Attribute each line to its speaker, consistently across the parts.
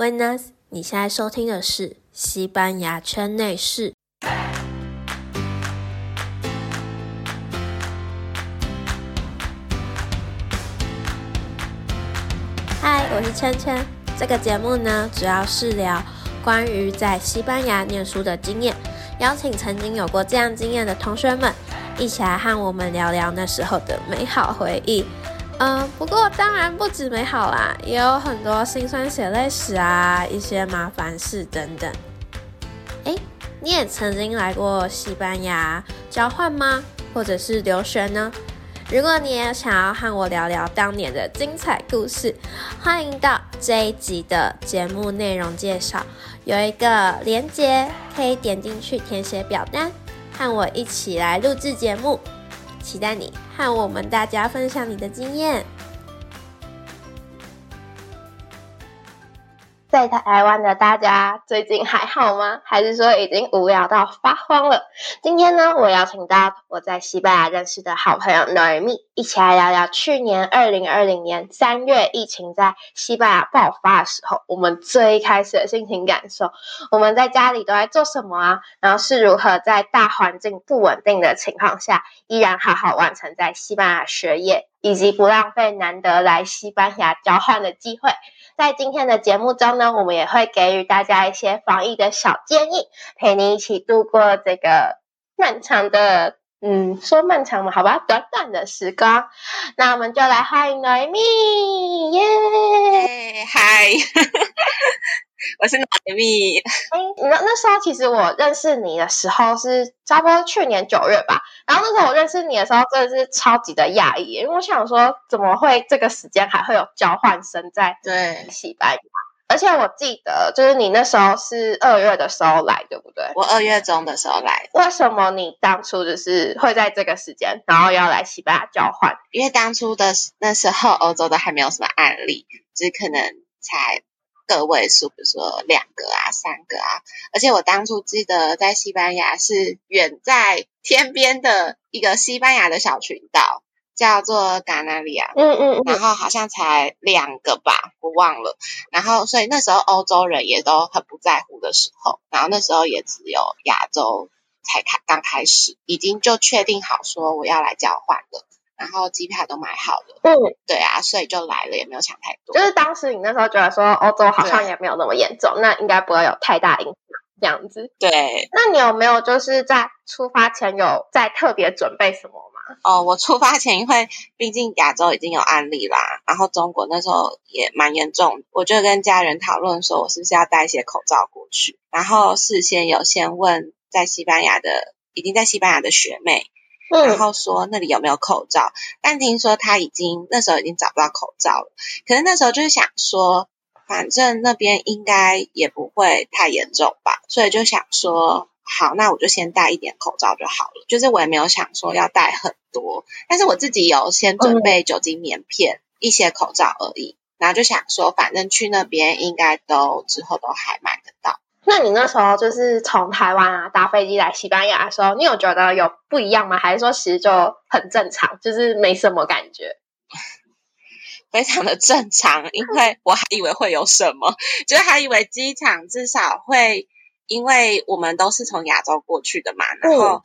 Speaker 1: Buenas，你现在收听的是西班牙圈内事。嗨，我是圈圈。这个节目呢，主要是聊关于在西班牙念书的经验，邀请曾经有过这样经验的同学们，一起来和我们聊聊那时候的美好回忆。嗯，不过当然不止美好啦，也有很多辛酸血泪史啊，一些麻烦事等等。哎，你也曾经来过西班牙交换吗？或者是留学呢？如果你也想要和我聊聊当年的精彩故事，欢迎到这一集的节目内容介绍有一个连接，可以点进去填写表单，和我一起来录制节目。期待你和我们大家分享你的经验。
Speaker 2: 在台湾的大家最近还好吗？还是说已经无聊到发慌了？今天呢，我邀请到我在西班牙认识的好朋友 Noemi，一起来聊聊去年二零二零年三月疫情在西班牙爆发的时候，我们最开始的心情感受。我们在家里都在做什么啊？然后是如何在大环境不稳定的情况下，依然好好完成在西班牙学业，以及不浪费难得来西班牙交换的机会。在今天的节目中呢，我们也会给予大家一些防疫的小建议，陪你一起度过这个漫长的，嗯，说漫长嘛，好吧，短短的时光。那我们就来欢迎 Noemi，耶，
Speaker 3: 嗨，我是 Noemi。
Speaker 2: 哎，那那时候其实我认识你的时候是差不多去年九月吧。然后那时候我认识你的时候，真的是超级的讶异，因为我想说，怎么会这个时间还会有交换生在
Speaker 3: 对
Speaker 2: 西班牙？而且我记得，就是你那时候是二月的时候来，对不对？
Speaker 3: 我二月中的时候来。
Speaker 2: 为什么你当初就是会在这个时间，然后要来西班牙交换？
Speaker 3: 因为当初的那时候，欧洲都还没有什么案例，只可能才。个位数，比如说两个啊、三个啊，而且我当初记得在西班牙是远在天边的一个西班牙的小群岛，叫做加纳利亚，
Speaker 2: 嗯嗯，
Speaker 3: 然后好像才两个吧，我忘了。然后所以那时候欧洲人也都很不在乎的时候，然后那时候也只有亚洲才开刚开始，已经就确定好说我要来交换了。然后机票都买好了，
Speaker 2: 嗯，
Speaker 3: 对啊，所以就来了，也没有想太多。
Speaker 2: 就是当时你那时候觉得说欧洲好像也没有那么严重，那应该不会有太大影响这样子。
Speaker 3: 对，
Speaker 2: 那你有没有就是在出发前有在特别准备什么吗？
Speaker 3: 哦，我出发前因为毕竟亚洲已经有案例啦，然后中国那时候也蛮严重，我就跟家人讨论说，我是不是要带一些口罩过去，然后事先有先问在西班牙的已经在西班牙的学妹。然后说那里有没有口罩，但听说他已经那时候已经找不到口罩了。可是那时候就是想说，反正那边应该也不会太严重吧，所以就想说，好，那我就先带一点口罩就好了。就是我也没有想说要带很多，但是我自己有先准备酒精棉片、一些口罩而已。然后就想说，反正去那边应该都之后都还买得到。
Speaker 2: 那你那时候就是从台湾啊搭飞机来西班牙的时候，你有觉得有不一样吗？还是说其实就很正常，就是没什么感觉？
Speaker 3: 非常的正常，因为 我还以为会有什么，就是还以为机场至少会，因为我们都是从亚洲过去的嘛，然后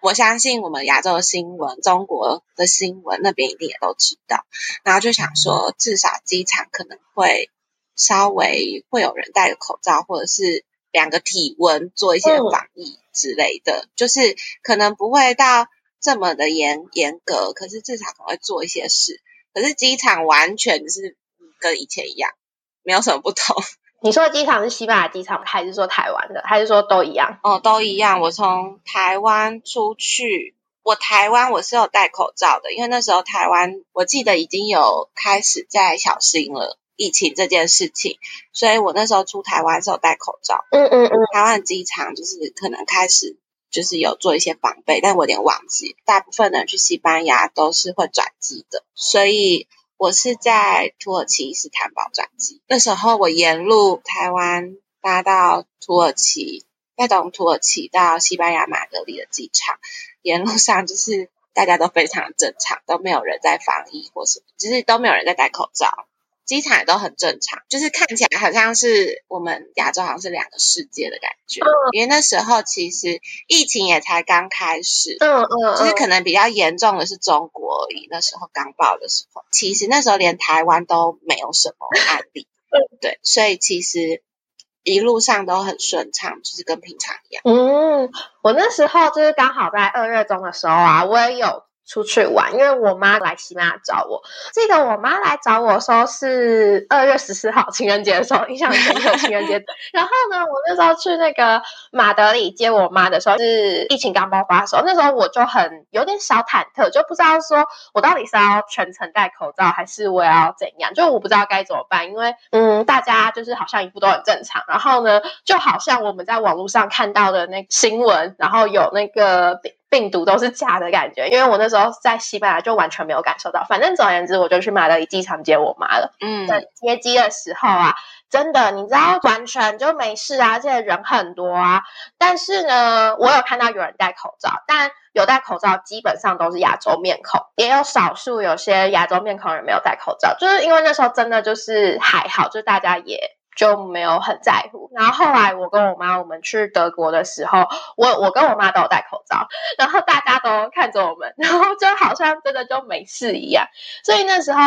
Speaker 3: 我相信我们亚洲的新闻、中国的新闻那边一定也都知道，然后就想说至少机场可能会。稍微会有人戴个口罩，或者是量个体温，做一些防疫之类的，就是可能不会到这么的严严格，可是至少可能会做一些事。可是机场完全是跟以前一样，没有什么不同。
Speaker 2: 你说的机场是西班牙机场，还是说台湾的，还是说都一样？
Speaker 3: 哦，都一样。我从台湾出去，我台湾我是有戴口罩的，因为那时候台湾我记得已经有开始在小心了。疫情这件事情，所以我那时候出台湾是有戴口罩。
Speaker 2: 嗯嗯嗯。
Speaker 3: 台湾机场就是可能开始就是有做一些防备，但我有点忘记。大部分人去西班牙都是会转机的，所以我是在土耳其伊斯坦堡转机。那时候我沿路台湾搭到土耳其，再从土耳其到西班牙马德里的机场，沿路上就是大家都非常正常，都没有人在防疫或什么，就是都没有人在戴口罩。机场也都很正常，就是看起来好像是我们亚洲好像是两个世界的感觉。因为那时候其实疫情也才刚开始，
Speaker 2: 嗯嗯，
Speaker 3: 就是可能比较严重的是中国而已。那时候刚爆的时候，其实那时候连台湾都没有什么案例，对，所以其实一路上都很顺畅，就是跟平常一样。
Speaker 2: 嗯，我那时候就是刚好在二月中的时候啊，我也有。出去玩，因为我妈来西班牙找我。记得我妈来找我的时候是二月十四号情人节的时候，印象很深刻。情人节，然后呢，我那时候去那个马德里接我妈的时候，是疫情刚爆发的时候。那时候我就很有点小忐忑，就不知道说我到底是要全程戴口罩，还是我要怎样，就我不知道该怎么办。因为嗯，大家就是好像一副都很正常，然后呢，就好像我们在网络上看到的那新闻，然后有那个。病毒都是假的感觉，因为我那时候在西班牙就完全没有感受到。反正总而言之，我就去马德里机场接我妈了。嗯，在接机的时候啊，真的你知道完全就没事啊，而且人很多啊。但是呢，我有看到有人戴口罩，但有戴口罩基本上都是亚洲面孔，也有少数有些亚洲面孔人没有戴口罩，就是因为那时候真的就是还好，就大家也。就没有很在乎。然后后来我跟我妈我们去德国的时候，我我跟我妈都有戴口罩，然后大家都看着我们，然后就好像真的就没事一样。所以那时候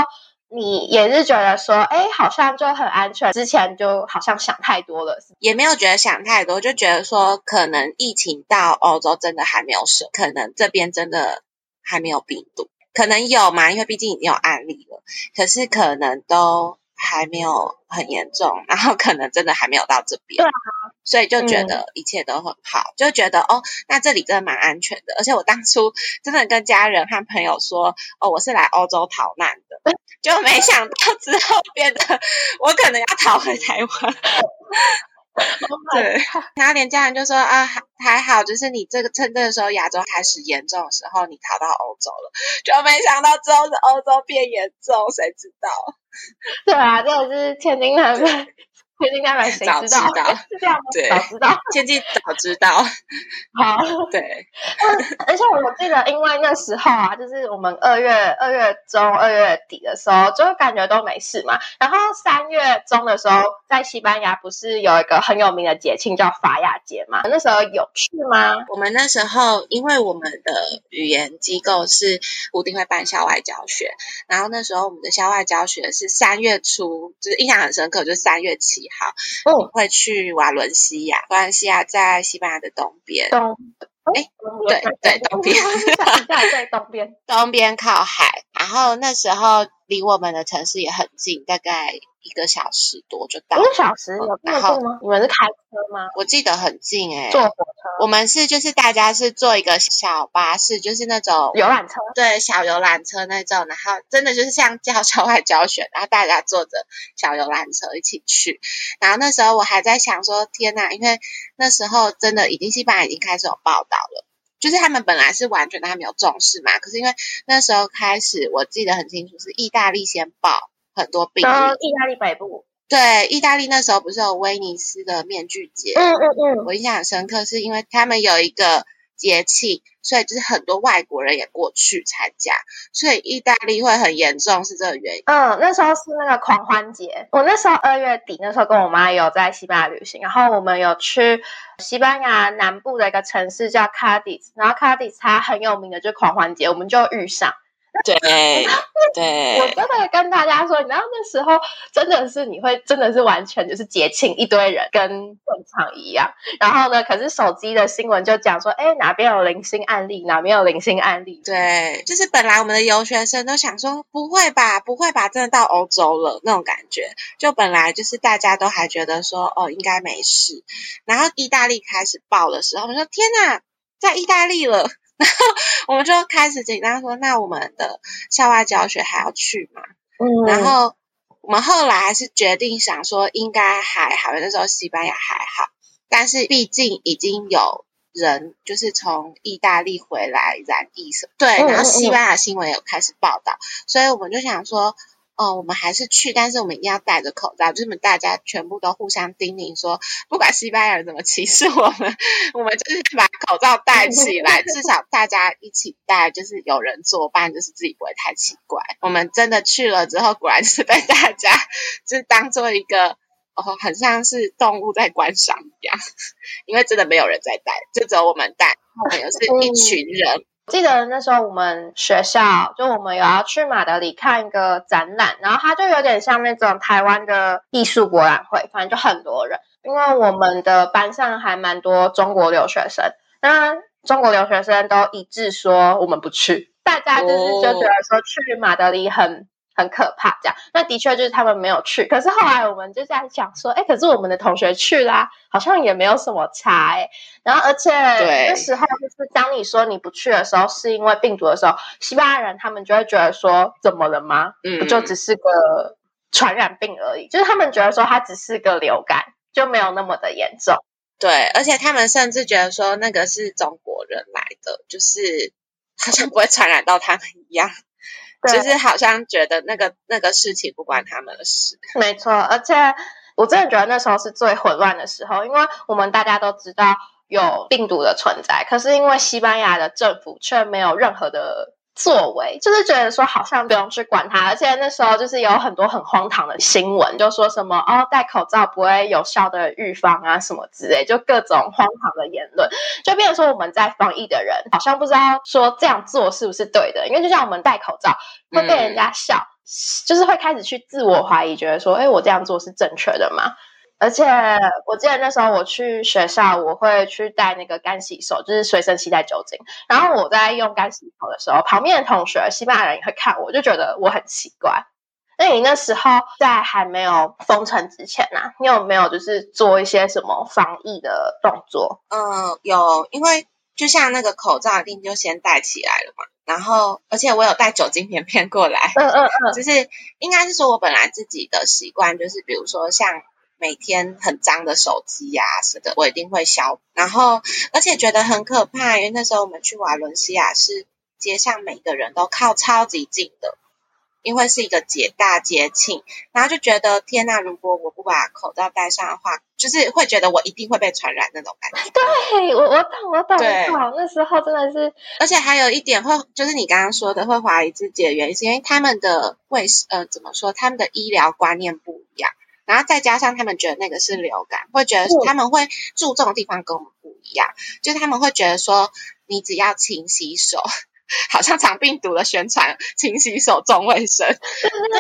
Speaker 2: 你也是觉得说，哎，好像就很安全。之前就好像想太多了，
Speaker 3: 也没有觉得想太多，就觉得说可能疫情到欧洲真的还没有升，可能这边真的还没有病毒，可能有嘛，因为毕竟已经有案例了，可是可能都。还没有很严重，然后可能真的还没有到这边，
Speaker 2: 对啊，
Speaker 3: 所以就觉得一切都很好，就觉得哦，那这里真的蛮安全的。而且我当初真的跟家人和朋友说，哦，我是来欧洲逃难的，就没想到之后变得我可能要逃回台湾。对，然后连家人就说啊，还还好，就是你这个趁这个时候亚洲开始严重的时候，你逃到欧洲了，就没想到之后是欧洲变严重，谁知道？
Speaker 2: 对啊，这个是天津人们。天津大白谁知道？是这样吗？早知道，
Speaker 3: 天气早知道。
Speaker 2: 好，
Speaker 3: 对。
Speaker 2: 而且我记得，因为那时候啊，就是我们二月二月中、二月底的时候，就感觉都没事嘛。然后三月中的时候，在西班牙不是有一个很有名的节庆叫法雅节嘛？那时候有去吗？
Speaker 3: 我们那时候，因为我们的语言机构是固定会办校外教学，然后那时候我们的校外教学是三月初，就是印象很深刻，就是三月七。好，我会去瓦伦西亚。瓦伦西亚在西班牙的东边。
Speaker 2: 东，
Speaker 3: 哎，对对，东边，
Speaker 2: 在东边，
Speaker 3: 东边靠海。然后那时候离我们的城市也很近，大概。一个小时多就到，
Speaker 2: 一个小时有那么近吗？你们是开车吗？
Speaker 3: 我记得很近哎，
Speaker 2: 坐火车。
Speaker 3: 我们是就是大家是坐一个小巴士，就是那种
Speaker 2: 游览车，
Speaker 3: 对，小游览车那种。然后真的就是像教校外教学，然后大家坐着小游览车一起去。然后那时候我还在想说，天呐，因为那时候真的已经西班牙已经开始有报道了，就是他们本来是完全他没有重视嘛，可是因为那时候开始，我记得很清楚是意大利先报。很多病例，
Speaker 2: 意大利北部，
Speaker 3: 对，意大利那时候不是有威尼斯的面具节，
Speaker 2: 嗯嗯嗯，
Speaker 3: 我印象很深刻，是因为他们有一个节庆，所以就是很多外国人也过去参加，所以意大利会很严重，是这个原因。
Speaker 2: 嗯，那时候是那个狂欢节，我那时候二月底，那时候跟我妈有在西班牙旅行，然后我们有去西班牙南部的一个城市叫卡迪斯，然后卡迪斯它很有名的就狂欢节，我们就遇上。
Speaker 3: 对 对，
Speaker 2: 我真的跟大家说，你知道那时候真的是你会真的是完全就是节庆一堆人跟正常一样，然后呢，可是手机的新闻就讲说，哎，哪边有零星案例，哪边有零星案例。
Speaker 3: 对，就是本来我们的游学生都想说，不会吧，不会吧，真的到欧洲了那种感觉，就本来就是大家都还觉得说，哦，应该没事，然后意大利开始爆的时候，我说天哪，在意大利了。然 后我们就开始紧张，说那我们的校外教学还要去吗？嗯，然后我们后来还是决定想说应该还好，那时候西班牙还好，但是毕竟已经有人就是从意大利回来染疫什对，然后西班牙新闻有开始报道，所以我们就想说哦，我们还是去，但是我们一定要戴着口罩。就是大家全部都互相叮咛说，不管西班牙人怎么歧视我们，我们就是把口罩戴起来，至少大家一起戴，就是有人作伴，就是自己不会太奇怪。我们真的去了之后，果然是被大家就是当做一个哦，很像是动物在观赏一样，因为真的没有人在戴，就只有我们戴，我们又是一群人。
Speaker 2: 记得那时候我们学校就我们有要去马德里看一个展览，然后它就有点像那种台湾的艺术博览会，反正就很多人。因为我们的班上还蛮多中国留学生，那中国留学生都一致说我们不去，大家就是就觉得说去马德里很。很可怕，这样那的确就是他们没有去。可是后来我们就在想说，哎，可是我们的同学去啦，好像也没有什么差哎。然后而且那时候就是当你说你不去的时候，是因为病毒的时候，西班牙人他们就会觉得说，怎么了吗？不就只是个传染病而已，就是他们觉得说它只是个流感，就没有那么的严重。
Speaker 3: 对，而且他们甚至觉得说那个是中国人来的，就是好像不会传染到他们一样。就是好像觉得那个那个事情不关他们的事，
Speaker 2: 没错。而且我真的觉得那时候是最混乱的时候，因为我们大家都知道有病毒的存在，可是因为西班牙的政府却没有任何的。作为就是觉得说好像不用去管它，而且那时候就是有很多很荒唐的新闻，就说什么哦戴口罩不会有效的预防啊什么之类，就各种荒唐的言论，就变成说我们在防疫的人好像不知道说这样做是不是对的，因为就像我们戴口罩会被人家笑，就是会开始去自我怀疑，觉得说哎我这样做是正确的吗？而且我记得那时候我去学校，我会去带那个干洗手，就是随身携带酒精。然后我在用干洗手的时候，旁边的同学西班牙人也会看我，就觉得我很奇怪。那你那时候在还没有封城之前呢，你有没有就是做一些什么防疫的动作？
Speaker 3: 嗯，有，因为就像那个口罩一定就先戴起来了嘛。然后，而且我有带酒精棉片过来。嗯嗯嗯，就是应该是说我本来自己的习惯就是，比如说像。每天很脏的手机呀，是的，我一定会消。然后，而且觉得很可怕，因为那时候我们去瓦伦西亚是街上每个人都靠超级近的，因为是一个节大节庆，然后就觉得天呐，如果我不把口罩戴上的话，就是会觉得我一定会被传染那种感觉。
Speaker 2: 对我，我懂，我懂，我懂。那时候真的是，
Speaker 3: 而且还有一点会，就是你刚刚说的会怀疑自己的原因，是因为他们的卫呃怎么说，他们的医疗观念不。然后再加上他们觉得那个是流感，会觉得他们会注重的地方跟我们不一样，就是他们会觉得说，你只要勤洗手，好像长病毒的宣传，勤洗手重卫生。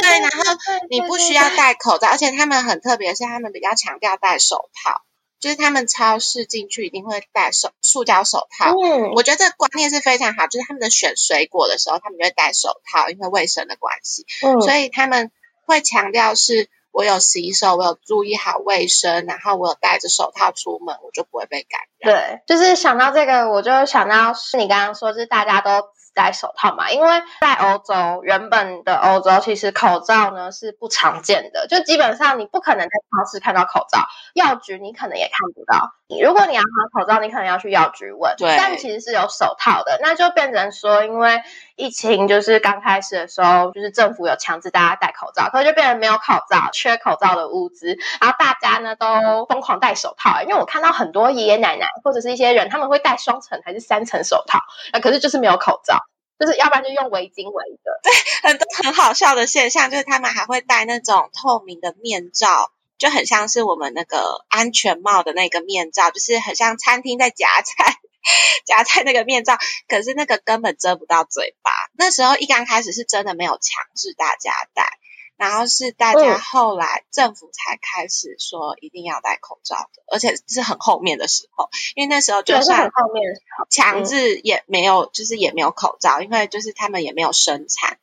Speaker 3: 对，然后你不需要戴口罩，而且他们很特别，是他们比较强调戴手套，就是他们超市进去一定会戴手塑胶手套。嗯，我觉得这个观念是非常好，就是他们的选水果的时候，他们就会戴手套，因为卫生的关系。嗯，所以他们会强调是。我有洗手，我有注意好卫生，然后我有戴着手套出门，我就不会被感
Speaker 2: 染。对，就是想到这个，我就想到是你刚刚说，就是大家都。戴手套嘛，因为在欧洲，原本的欧洲其实口罩呢是不常见的，就基本上你不可能在超市看到口罩，药局你可能也看不到。你如果你要买口罩，你可能要去药局问。
Speaker 3: 对。
Speaker 2: 但其实是有手套的，那就变成说，因为疫情就是刚开始的时候，就是政府有强制大家戴口罩，可是就变成没有口罩，缺口罩的物资，然后大家呢都疯狂戴手套。因为我看到很多爷爷奶奶或者是一些人，他们会戴双层还是三层手套，那可是就是没有口罩。就是要不然就用围巾围的，
Speaker 3: 对，很多很好笑的现象就是他们还会戴那种透明的面罩，就很像是我们那个安全帽的那个面罩，就是很像餐厅在夹菜 夹在那个面罩，可是那个根本遮不到嘴巴。那时候一刚开始是真的没有强制大家戴。然后是大家后来政府才开始说一定要戴口罩的，而且是很后面的时候，因为那时候就算
Speaker 2: 后面
Speaker 3: 强制也没有，就是也没有口罩，因为就是他们也没有生产，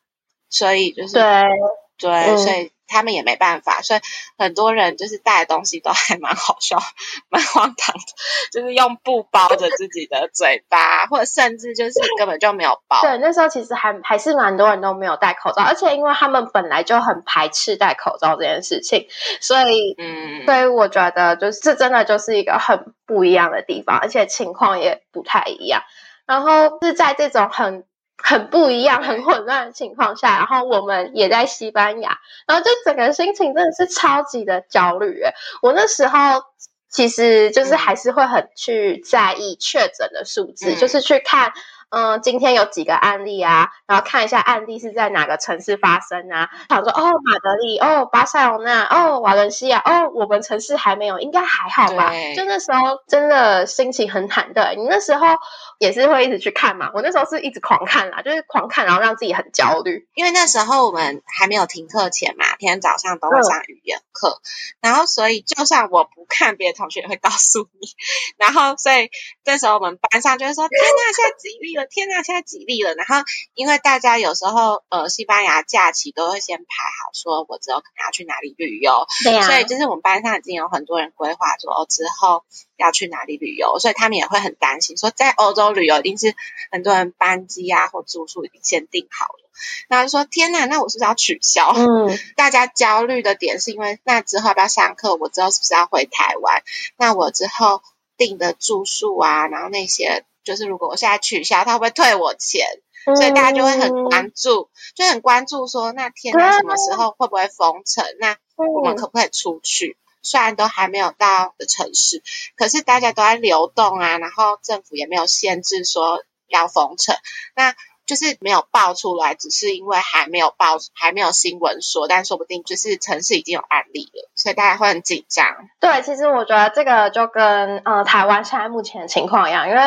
Speaker 3: 所以就是
Speaker 2: 对
Speaker 3: 对，所以。他们也没办法，所以很多人就是带的东西都还蛮好笑、蛮荒唐的，就是用布包着自己的嘴巴，或者甚至就是根本就没有包。
Speaker 2: 对，那时候其实还还是蛮多人都没有戴口罩，而且因为他们本来就很排斥戴口罩这件事情，所以，嗯，所以我觉得就是这真的就是一个很不一样的地方，而且情况也不太一样。然后是在这种很很不一样、很混乱的情况下，然后我们也在西班牙，然后就整个心情真的是超级的焦虑。诶我那时候其实就是还是会很去在意确诊的数字，
Speaker 3: 嗯
Speaker 2: 就是去看。嗯，今天有几个案例啊？然后看一下案例是在哪个城市发生啊？想说哦，马德里，哦，巴塞罗那，哦，瓦伦西亚，哦，我们城市还没有，应该还好吧？
Speaker 3: 对
Speaker 2: 就那时候真的心情很忐忑。你那时候也是会一直去看嘛？我那时候是一直狂看啦，就是狂看，然后让自己很焦虑。
Speaker 3: 因为那时候我们还没有停课前嘛，天天早上都会上语言课，然后所以就算我不看，别的同学也会告诉你。然后所以这时候我们班上就会说：“天呐，现在几例了？天呐，现在几例了？”然后因为大家有时候呃西班牙假期都会先排好，说我之后可能要去哪里旅游，
Speaker 2: 对啊
Speaker 3: 所以就是我们班上已经有很多人规划说哦之后要去哪里旅游，所以他们也会很担心，说在欧洲旅游一定是很多人班机啊或住宿已经先订好了，然后就说天哪，那我是不是要取消？
Speaker 2: 嗯，
Speaker 3: 大家焦虑的点是因为那之后要不要上课？我之后是不是要回台湾？那我之后订的住宿啊，然后那些就是如果我现在取消，他会不会退我钱？所以大家就会很关注，就很关注说，那天哪，什么时候会不会封城？那我们
Speaker 2: 嗯
Speaker 3: 可不可以出去？虽然都还没有到的城市，可是大家都在流动啊，然后政府也没有限制说要封城，那就是没有爆出来，只是因为还没有爆，还没有新闻说，但说不定就是城市已经有案例了，所以大家会很紧张。
Speaker 2: 对，其实我觉得这个就跟呃台湾现在目前的情况一样，因为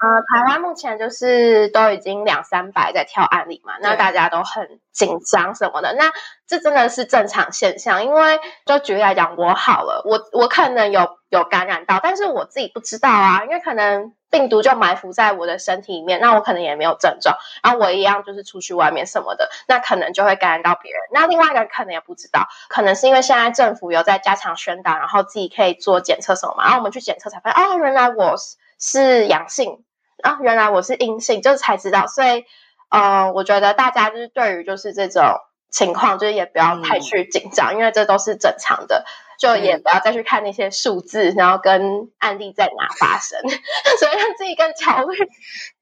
Speaker 2: 呃台湾目前就是都已经两三百在跳案例嘛，那大家都很紧张什么的，那这真的是正常现象。因为就举例来讲，我好了，我我可能有有感染到，但是我自己不知道啊，因为可能病毒就埋伏在我的身体里面，那我可能也没有症状，然后我一样就是出去外面什么的，那可能就会感染到别人。那另外一个人可能也不知道，可能是因为现在政府有在加强宣导，然后自己可以做检测什么嘛，然后我们去检测才发现，哦，原来我是是阳性，啊，原来我是阴性，就是才知道。所以，呃，我觉得大家就是对于就是这种情况，就是也不要太
Speaker 3: 嗯
Speaker 2: 去紧张，因为这都是正常的。就也
Speaker 3: 嗯
Speaker 2: 不要再去看那些数字，然后跟案例在哪发生，所以让自己更焦虑。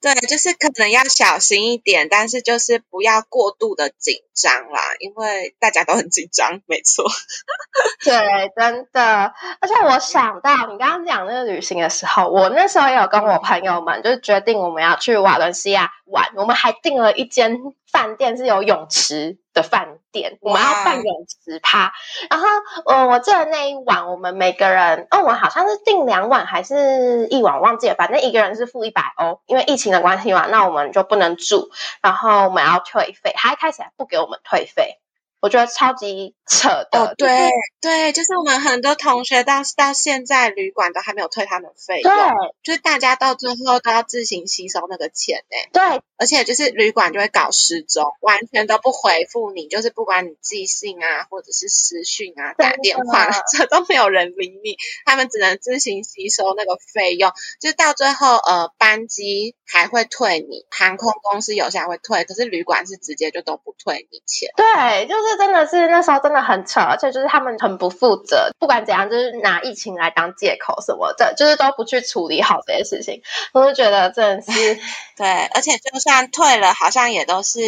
Speaker 3: 对，就是可能要小心一点，但是就是不要过度的紧张啦，因为大家都很紧张，没错。
Speaker 2: 对，真的。而且我想到你刚刚讲那个旅行的时候，我那时候也有跟我朋友们就是决定我们要去瓦伦西亚玩，我们还订了一间饭店是有泳池的饭店，我们要办泳池趴。然后，嗯，我记得那一晚我们每个人，哦，我们好像是订两晚还是一晚，忘记了，反正一个人是付一百欧，因为疫情的关系嘛，那我们就不能住，然后我们要退费，他一开始还不给我们退费。我觉得超级扯的，
Speaker 3: 哦，
Speaker 2: 就是
Speaker 3: 对对，就是我们很多同学到到现在旅馆都还没有退他们费
Speaker 2: 对
Speaker 3: 用，就是大家到最后都要自行吸收那个钱呢。
Speaker 2: 对，
Speaker 3: 而且就是旅馆就会搞失踪，完全都不回复你，就是不管你寄信啊，或者是私讯啊、打电话，这都没有人理你，他们只能自行吸收那个费用，就是到最后呃班机还会退你，航空公司有些还会退，可是旅馆是直接就都不退你钱。
Speaker 2: 对，就是真的是那时候真的很扯，而且就是他们很不负责，不管怎样，就是拿疫情来当借口什么的，就是都不去处理好这些事情，我就觉得真的是，
Speaker 3: 对，而且就算退了，好像也都是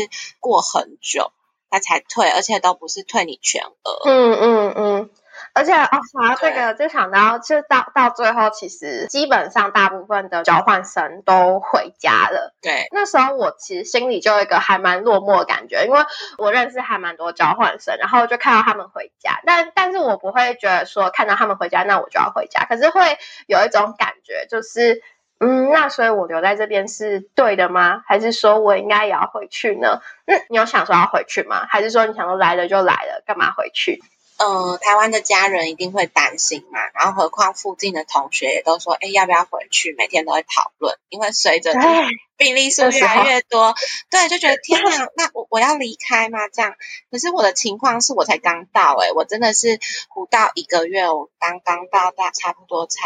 Speaker 3: 过很久他才退，而且都不是退你全额。
Speaker 2: 嗯嗯嗯。而且哦，想到这个就想到，就到到最后，其实基本上大部分的交换生都回家了。
Speaker 3: 对，
Speaker 2: 那时候我其实心里就有一个还蛮落寞的感觉，因为我认识还蛮多交换生，然后就看到他们回家，但但是我不会觉得说看到他们回家，那我就要回家，可是会有一种感觉，就是嗯，那所以我留在这边是对的吗？还是说我应该也要回去呢？嗯，你有想说要回去吗？还是说你想说来了就来了，干嘛回去？
Speaker 3: 呃，台湾的家人一定会担心嘛，然后何况附近的同学也都说，哎，要不要回去？每天都会讨论，因为随着
Speaker 2: 对，
Speaker 3: 病例数越来越多，对，就觉得 天哪，那我我要离开吗？这样，可是我的情况是我才刚到、欸，我真的是不到一个月，我刚刚到大差不多才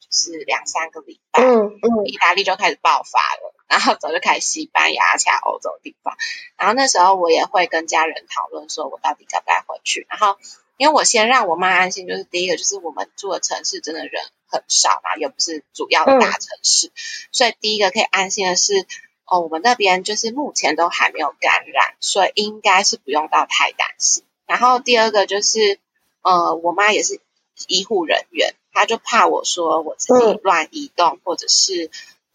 Speaker 3: 就是两三个礼拜，
Speaker 2: 嗯嗯
Speaker 3: 意大利就开始爆发了，然后早就开始西班牙、其他欧洲地方，然后那时候我也会跟家人讨论，说我到底该不该回去，然后因为我先让我妈安心，就是第一个就是我们住的城市真的人很少嘛，又不是主要的大城市，所以第一个可以安心的是，哦，我们那边就是目前都还没有感染，所以应该是不用到太担心。然后第二个就是，呃，我妈也是医护人员，她就怕我说我自己
Speaker 2: 嗯
Speaker 3: 乱移动，或者是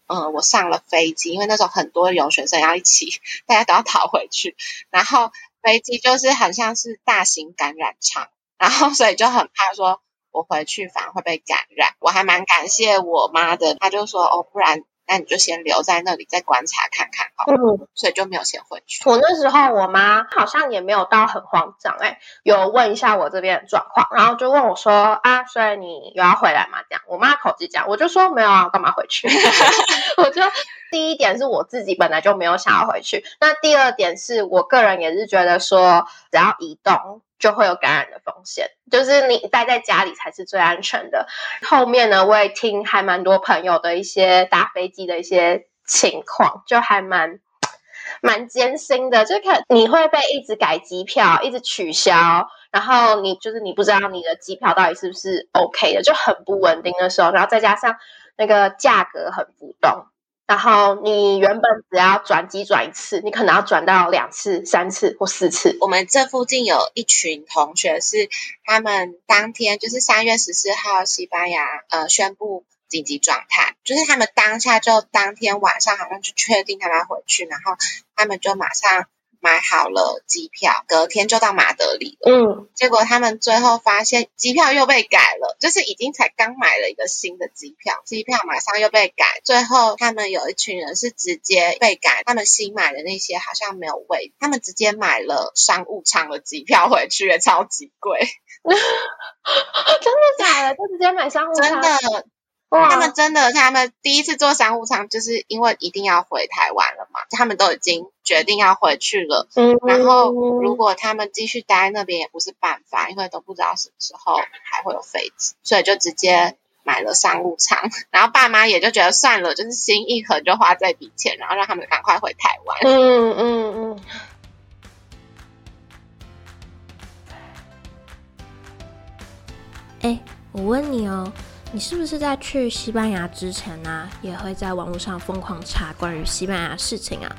Speaker 3: 呃我上了飞机，因为那时候很多留学生要一起，大家都要逃回去，然后飞机就是很像是大型感染场，然后所以就很怕说我回去反而会被感染。我还蛮感谢我妈的，她就说哦，不然那你就先留在那里再观察看看好了，
Speaker 2: 嗯，
Speaker 3: 所以就没有先回去。
Speaker 2: 我那时候我妈好像也没有到很慌张，哎，有问一下我这边的状况，然后就问我说啊，所以你有要回来吗？这样，我妈口气讲，我就说没有啊，干嘛回去？我就第一点是我自己本来就没有想要回去，那第二点是我个人也是觉得说，只要移动就会有感染的风险，就是你待在家里才是最安全的。后面呢，我也听还蛮多朋友的一些搭飞机的一些情况，就还蛮。蛮艰辛的，就可你会被一直改机票，一直取消，然后你就是你不知道你的机票到底是不是 OK 的，就很不稳定的时候，然后再加上那个价格很浮动，然后你原本只要转机转一次，你可能要转到两次、三次或四次。
Speaker 3: 我们这附近有一群同学是他们当天就是三月十四号，西班牙呃宣布紧急状态，就是他们当下就当天晚上好像就确定他们要回去，然后他们就马上买好了机票，隔天就到马德里了。
Speaker 2: 嗯，
Speaker 3: 结果他们最后发现机票又被改了，就是已经才刚买了一个新的机票，机票马上又被改。最后他们有一群人是直接被改，他们新买的那些好像没有位，他们直接买了商务舱的机票回去，也超级贵，
Speaker 2: 真的假的？就直接买商务舱？
Speaker 3: 真的。
Speaker 2: 哇！
Speaker 3: 他们真的，他们第一次坐商务舱，就是因为一定要回台湾了嘛，他们都已经决定要回去了。
Speaker 2: 嗯，
Speaker 3: 然后如果他们继续待在那边也不是办法，因为都不知道什么时候还会有飞机，所以就直接买了商务舱。然后爸妈也就觉得算了，就是心一横就花这笔钱，然后让他们赶快回台湾。
Speaker 2: 嗯嗯嗯。
Speaker 1: 哎，我问你哦，你是不是在去西班牙之前呢、也会在网络上疯狂查关于西班牙事情啊？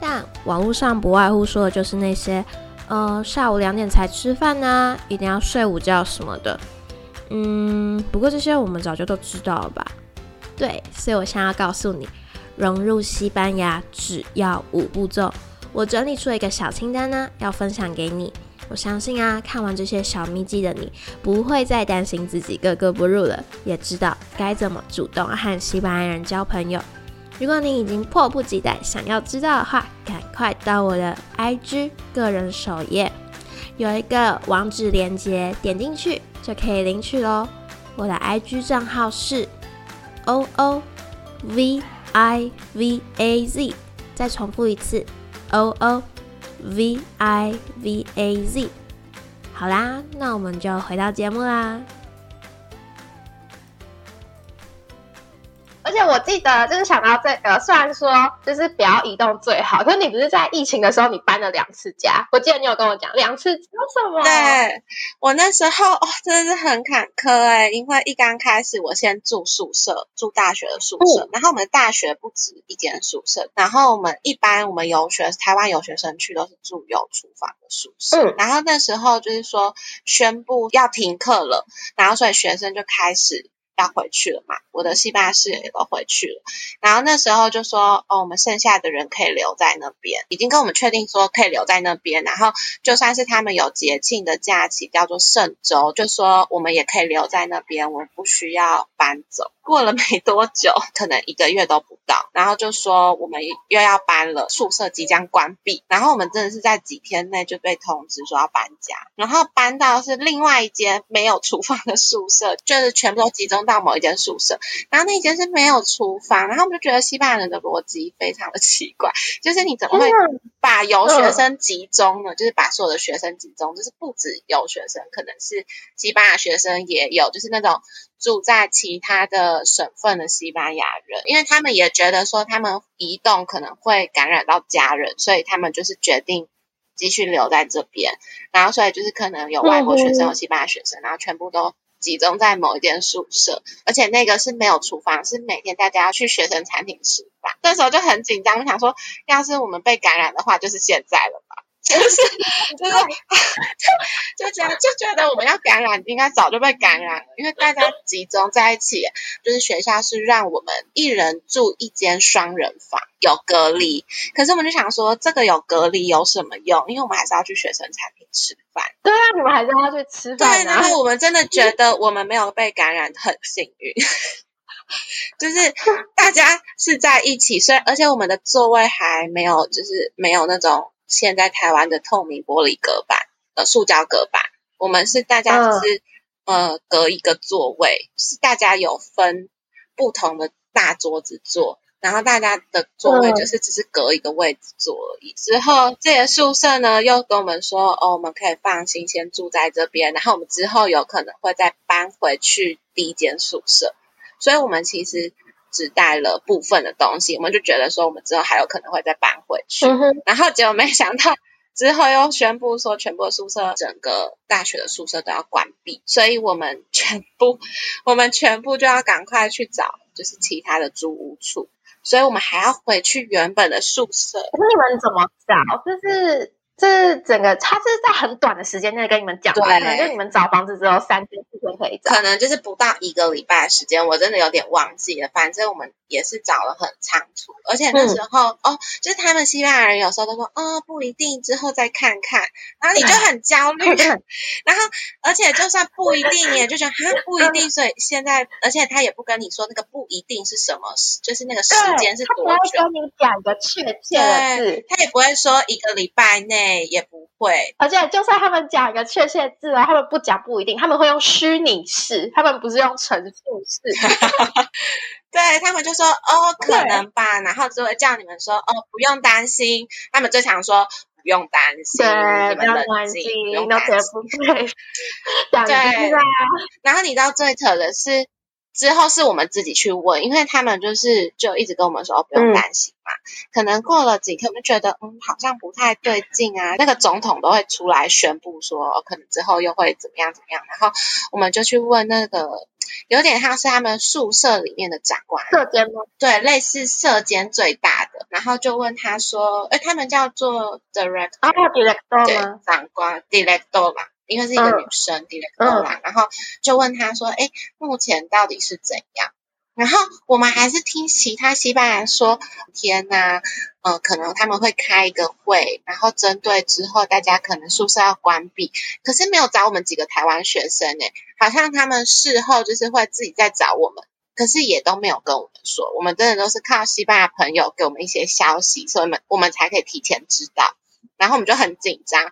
Speaker 1: 但网络上不外乎说的就是那些，呃，下午两点才吃饭呐、一定要睡午觉什么的。嗯，不过这些我们早就都知道了吧？对，所以我现在要告诉你，融入西班牙只要五步骤。我整理出了一个小清单呢、要分享给你。我相信啊，看完这些小秘籍的你，不会再担心自己格格不入了，也知道该怎么主动和西班牙人交朋友。如果你已经迫不及待想要知道的话，赶快到我的 IG 个人首页，有一个网址连接，点进去就可以领取喽。我的 IG 账号是 O O V I V A Z，再重复一次 O O V I V A Z。好啦，那我们就回到节目啦。
Speaker 2: 而且我记得，就是想到这个，虽然说就是不要移动最好，可是你不是在疫情的时候你搬了两次家？我记得你有跟我讲两次，为什么？
Speaker 3: 对我那时候哦，真的是很坎坷哎，因为一刚开始我先住宿舍，住大学的宿舍，然后我们大学不止一间宿舍，然后我们一般我们游学台湾游学生去都是住有厨房的宿舍，
Speaker 2: 嗯
Speaker 3: 然后那时候就是说宣布要停课了，然后所以学生就开始。要回去了嘛，我的西班牙室友也都回去了，然后那时候就说，哦，我们剩下的人可以留在那边，已经跟我们确定说可以留在那边，然后就算是他们有节庆的假期，叫做圣周，就说我们也可以留在那边，我们不需要搬走。过了没多久，可能一个月都不到，然后就说我们又要搬了，宿舍即将关闭，然后我们真的是在几天内就被通知说要搬家，然后搬到是另外一间没有厨房的宿舍，就是全部都集中到某一间宿舍，然后那一间是没有厨房，然后我们就觉得西班牙人的逻辑非常的 奇怪，就是你怎么会
Speaker 2: 嗯
Speaker 3: 把游学生集中呢？就是把所有的学生集中，就是不止有学生，可能是西班牙学生也有，就是那种住在其他的省份的西班牙人，因为他们也觉得说他们移动可能会感染到家人，所以他们就是决定继续留在这边。然后所以就是可能有外国学生、有西班牙学生，然后全部都集中在某一间宿舍，而且那个是没有厨房，是每天大家要去学生餐厅吃饭。那时候就很紧张，想说，要是我们被感染的话，就是现在了吧。就是就是就就觉得就觉得我们要感染，应该早就被感染了，因为大家集中在一起，就是学校是让我们一人住一间双人房，有隔离。可是我们就想说，这个有隔离有什么用？因为我们还是要去学生餐厅吃饭。
Speaker 2: 对啊，你们还是要去吃，饭啊。
Speaker 3: 然后我们真的觉得我们没有被感染，很幸运。就是大家是在一起，虽然而且我们的座位还没有，就是没有那种现在台湾的透明玻璃隔板，呃，塑胶隔板。我们是大家只是、呃隔一个座位，是大家有分不同的大桌子坐，然后大家的座位
Speaker 2: 嗯
Speaker 3: 就是只是隔一个位置坐而已。之后这些宿舍呢又跟我们说，哦，我们可以放心先住在这边，然后我们之后有可能会再搬回去第一间宿舍。所以我们其实只带了部分的东西，我们就觉得说我们之后还有可能会再搬回去。
Speaker 2: 嗯，
Speaker 3: 然后结果没想到之后又宣布说，全部的宿舍，整个大学的宿舍都要关闭，所以我们全部，我们全部就要赶快去找，就是其他的租屋处，所以我们还要回去原本的宿舍。
Speaker 2: 可是你们怎么找？就是这整个，他是在很短的时间内跟你们讲可能就你们找房子只有三天四天可以找。
Speaker 3: 可。能就是不到一个礼拜的时间，我真的有点忘记了。反正我们也是找了很仓促，而且那时候、哦，就是他们西班牙人有时候都说，哦，不一定，之后再看看，然后你就很焦虑，然后而且就算不一定，你也就觉得哈不一定，所以现在，而且他也不跟你说那个不一定是什么，就是那个时间是
Speaker 2: 他不
Speaker 3: 多久，
Speaker 2: 会跟你讲一个确切的字
Speaker 3: 对，，他也不会说一个礼拜内，也不会，
Speaker 2: 而且就算他们讲一个确切字啊，他们不讲不一定，他们会用虚拟式，他们不是用陈述式。
Speaker 3: 对他们就说哦，可能吧，然后就会叫你们说哦，不用担心。他们最常说不用担心，
Speaker 2: 不要
Speaker 3: 们冷静，
Speaker 2: 担心
Speaker 3: 不，用担心。
Speaker 2: 不
Speaker 3: 对
Speaker 2: 啊。
Speaker 3: 然后你知道最扯的是，之后是我们自己去问，因为他们就是就一直跟我们说哦，不用
Speaker 2: 嗯
Speaker 3: 担心嘛。可能过了几天，我们就觉得嗯，好像不太对劲啊。那个总统都会出来宣布说，哦可能之后又会怎么样怎么样。然后我们就去问那个，有点像是他们宿舍里面的长官，
Speaker 2: 社监吗？
Speaker 3: 对，类似社监最大的，然后就问他说，哎，他们叫做 director，
Speaker 2: 啊，director
Speaker 3: 对
Speaker 2: 吗？，
Speaker 3: 长官 director 嘛，因为是一个
Speaker 2: 嗯
Speaker 3: 女生、director 嘛，然后就问他说，哎，目前到底是怎样？然后我们还是听其他西班牙人说，天呐，呃，可能他们会开一个会，然后针对之后大家可能宿舍要关闭，可是没有找我们几个台湾学生诶，好像他们事后就是会自己再找我们。可是也都没有跟我们说，我们真的都是靠西班牙朋友给我们一些消息，所以我们我们才可以提前知道。然后我们就很紧张，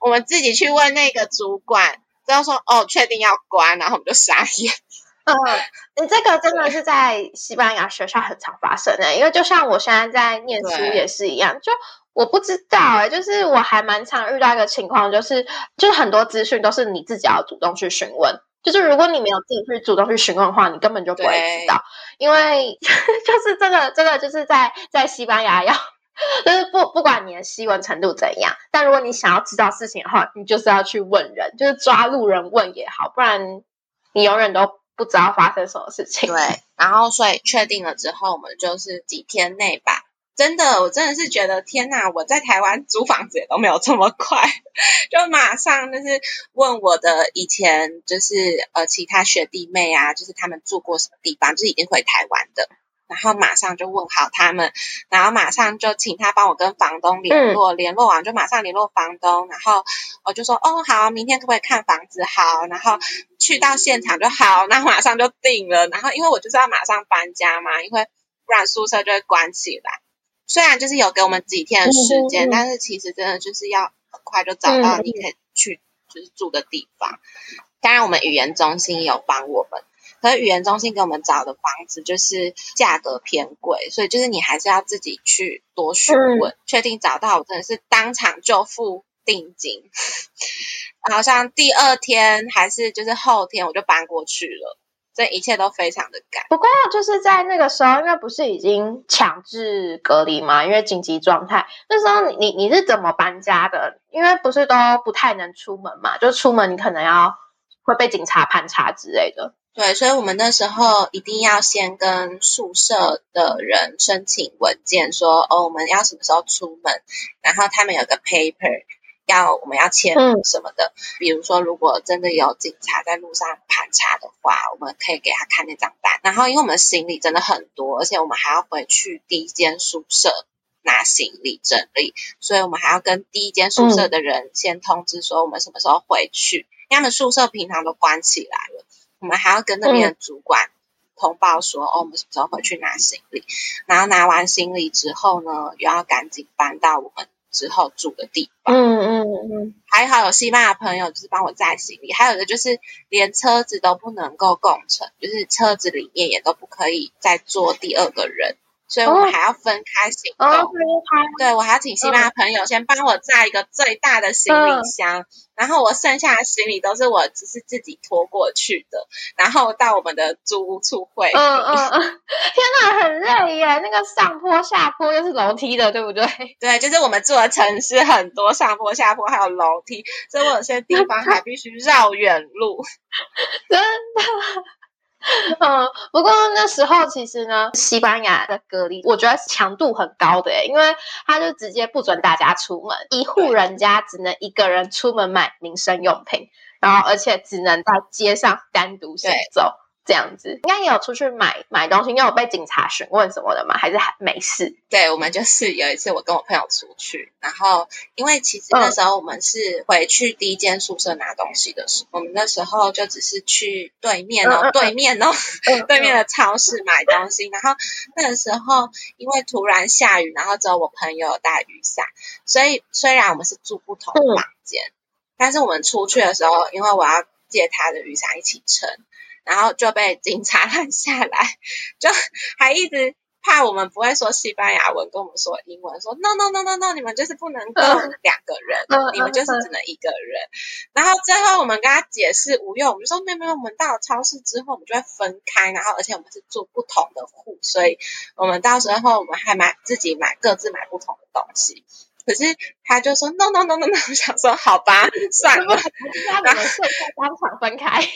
Speaker 3: 我们自己去问那个主管，之后说哦，确定要关，然后我们就傻眼。
Speaker 2: 嗯，你这个真的是在西班牙学校很常发生的，因为就像我现在在念书也是一样，就我不知道哎、就是我还蛮常遇到一个情况，就是就是很多资讯都是你自己要主动去询问。就是如果你没有自己去主动去询问的话，你根本就不会知道，因为 就是这个这个就是在在西班牙要，就是不不管你的西文程度怎样，但如果你想要知道事情的话，你就是要去问人，就是抓路人问也好，不然你永远都不知道发生什么事情。
Speaker 3: 对，然后所以确定了之后，我们就是几天内吧。真的，我真的是觉得天呐！我在台湾租房子也都没有这么快，就马上就是问我的以前就是呃其他学弟妹啊，就是他们住过什么地方，就是已经回台湾的，然后马上就问好他们，然后马上就请他帮我跟房东联络，联络完就马上联络房东，然后我就说哦好，明天可不可以看房子？好，然后去到现场就好，那马上就定了。然后因为我就是要马上搬家嘛，因为不然宿舍就会关起来。虽然就是有给我们几天的时间，但是其实真的就是要很快就找到你可以去就是住的地方。当然，我们语言中心有帮我们，可是语言中心给我们找的房子就是价格偏贵，所以就是你还是要自己去多询问，确定找到，我真的是当场就付定金。好像第二天还是就是后天我就搬过去了，这一切都非常的赶。
Speaker 2: 不过就是在那个时候，因为不是已经强制隔离嘛，因为紧急状态，那时候你你你是怎么搬家的？因为不是都不太能出门嘛，就出门你可能要会被警察盘查之类的。
Speaker 3: 对，所以我们那时候一定要先跟宿舍的人申请文件，说哦，我们要什么时候出门，然后他们有个 paper 要我们要签什么的。比如说，如果真的有警察在路上盘查的话，我们可以给他看那张单。然后，因为我们行李真的很多，而且我们还要回去第一间宿舍拿行李整理，所以我们还要跟第一间宿舍的人先通知说我们什么时候回去，因为他们宿舍平常都关起来了。我们还要跟那边的主管通报说，哦，我们什么时候回去拿行李？然后拿完行李之后呢，又要赶紧搬到我们之后住的地方。
Speaker 2: 嗯嗯嗯。
Speaker 3: 还好有西班牙朋友就是帮我载行李，还有的就是连车子都不能够共乘，就是车子里面也都不可以再坐第二个人。所以我们还要分开行动，对我还要请西班牙朋友先帮我载一个最大的行李箱，然后我剩下的行李都是我只是自己拖过去的，然后到我们的租屋处会。
Speaker 2: 嗯嗯嗯，天哪，很累耶！那个上坡下坡又是楼梯的，对不对？
Speaker 3: 对，就是我们住的城市很多上坡下坡，还有楼梯，所以我有些地方还必须绕远路。
Speaker 2: 真的。嗯，不过那时候其实呢，西班牙的隔离我觉得强度很高的诶，因为他就直接不准大家出门，一户人家只能一个人出门买民生用品，然后而且只能在街上单独行走。这样子，应该也有出去买买东西，因为有被警察询问什么的吗？还是还没事？
Speaker 3: 对，我们就是有一次我跟我朋友出去，然后因为其实那时候我们是回去第一间宿舍拿东西的时候，我们那时候就只是去对面哦，对面哦，对面的超市买东西。然后那个时候因为突然下雨，然后只有我朋友带雨伞，所以虽然我们是住不同房间，但是我们出去的时候，因为我要借他的雨伞一起撑。然后就被警察 拦下来，就还一直怕我们不会说西班牙文，跟我们说英文，说 no no no no no，你们就是不能够两个人，你们就是只能一个人。然后最后我们跟他解释无用，我们说没有没有，我们到了超市之后，我们就会分开，然后而且我们是住不同的户，所以我们到时候我们还买自己买各自买不同的东西。可是他就说 no no no no no，我想说好吧，算了，
Speaker 2: 然后当场分开。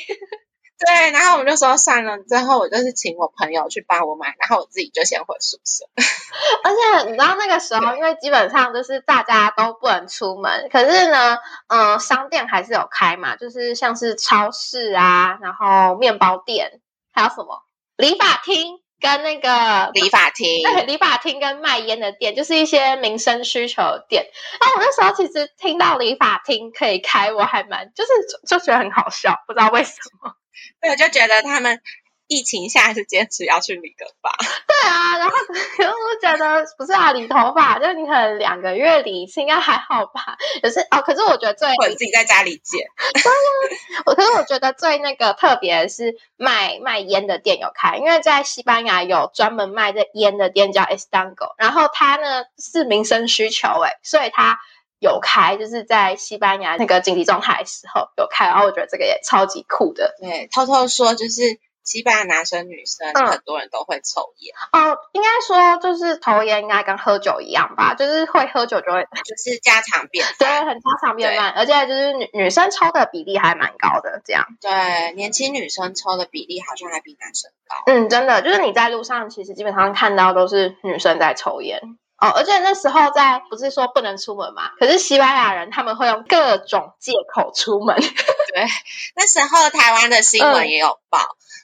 Speaker 3: 对，然后我们就说算了，之后我就是请我朋友去帮我买，然后我自己就先回宿舍。
Speaker 2: 而且你知道那个时候，因为基本上就是大家都不能出门，可是呢，嗯，商店还是有开嘛，就是像是超市啊，然后面包店，还有什么理发厅跟那个
Speaker 3: 理发厅，
Speaker 2: 对，理发厅跟卖烟的店，就是一些民生需求的店。然后我那时候其实听到理发厅可以开，我还蛮就是就觉得很好笑，不知道为什么。
Speaker 3: 对，我就觉得他们疫情下是坚持要去理个发。
Speaker 2: 对啊，然后我觉得不是啊，理头发，就是你可能两个月理一次，应该还好吧？可是哦，可是我觉得最
Speaker 3: 自己在家里剪。
Speaker 2: 对啊，我可是我觉得最那个特别是卖卖烟的店有开，因为在西班牙有专门卖这烟的店叫 Estango，然后它呢是民生需求诶，所以它。有开，就是在西班牙那个紧急状态的时候有开，然后我觉得这个也超级酷的。
Speaker 3: 对，偷偷说，就是西班牙男生女生很多人都会抽烟。
Speaker 2: 哦，应该说就是抽烟应该跟喝酒一样吧，就是会喝酒就会
Speaker 3: 就是家常便饭，
Speaker 2: 对，很家常便饭，而且就是女女生抽的比例还蛮高的，这样。
Speaker 3: 对，年轻女生抽的比例好像还比男生高。
Speaker 2: 嗯，真的，就是你在路上其实基本上看到都是女生在抽烟。哦，而且那时候在不是说不能出门嘛？可是西班牙人他们会用各种借口出门。
Speaker 3: 对，那时候台湾的新闻也有报，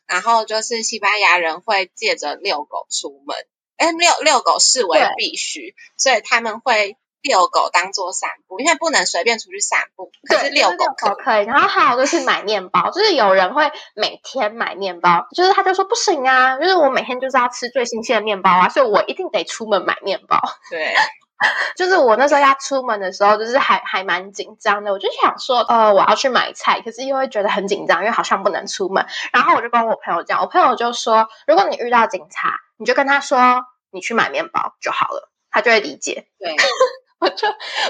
Speaker 3: 然后就是西班牙人会借着遛狗出门，哎，遛遛狗视为必须，所以他们会。遛狗当做散步，因为不能随便出去散步。可是遛狗
Speaker 2: 可以。然后还有就是买面包，就是有人会每天买面包，就是他就说不行啊，就是我每天就是要吃最新鲜的面包啊，所以我一定得出门买面包。
Speaker 3: 对，
Speaker 2: 就是我那时候要出门的时候，就是还还蛮紧张的。我就想说，呃，我要去买菜，可是又会觉得很紧张，因为好像不能出门。然后我就跟我朋友讲，我朋友就说，如果你遇到警察，你就跟他说你去买面包就好了，他就会理解。
Speaker 3: 对。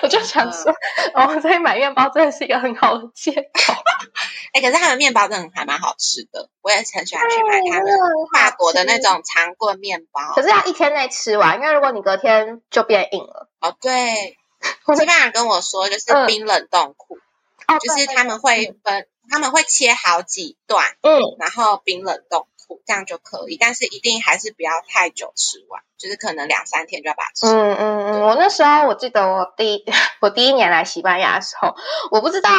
Speaker 2: 我就我就想说，哦，所以买面包真的是一个很好的借口。
Speaker 3: 哎，可是他们面包真的还蛮好吃的，我也很喜欢去买他们法国的那种长棍面包。
Speaker 2: 可是要一天内吃完，因为如果你隔天就变硬了。
Speaker 3: 哦，对，西班牙跟我说就是冰冷冻库。
Speaker 2: 哦，
Speaker 3: 就是他们会分，他们会切好几段，
Speaker 2: 嗯，
Speaker 3: 然后冰冷冻库，这样就可以。但是一定还是不要太久吃完，就是可能两三天就要把它吃。
Speaker 2: 嗯嗯嗯，我那时候我记得我第一 我第一年来西班牙的时候，我不知道。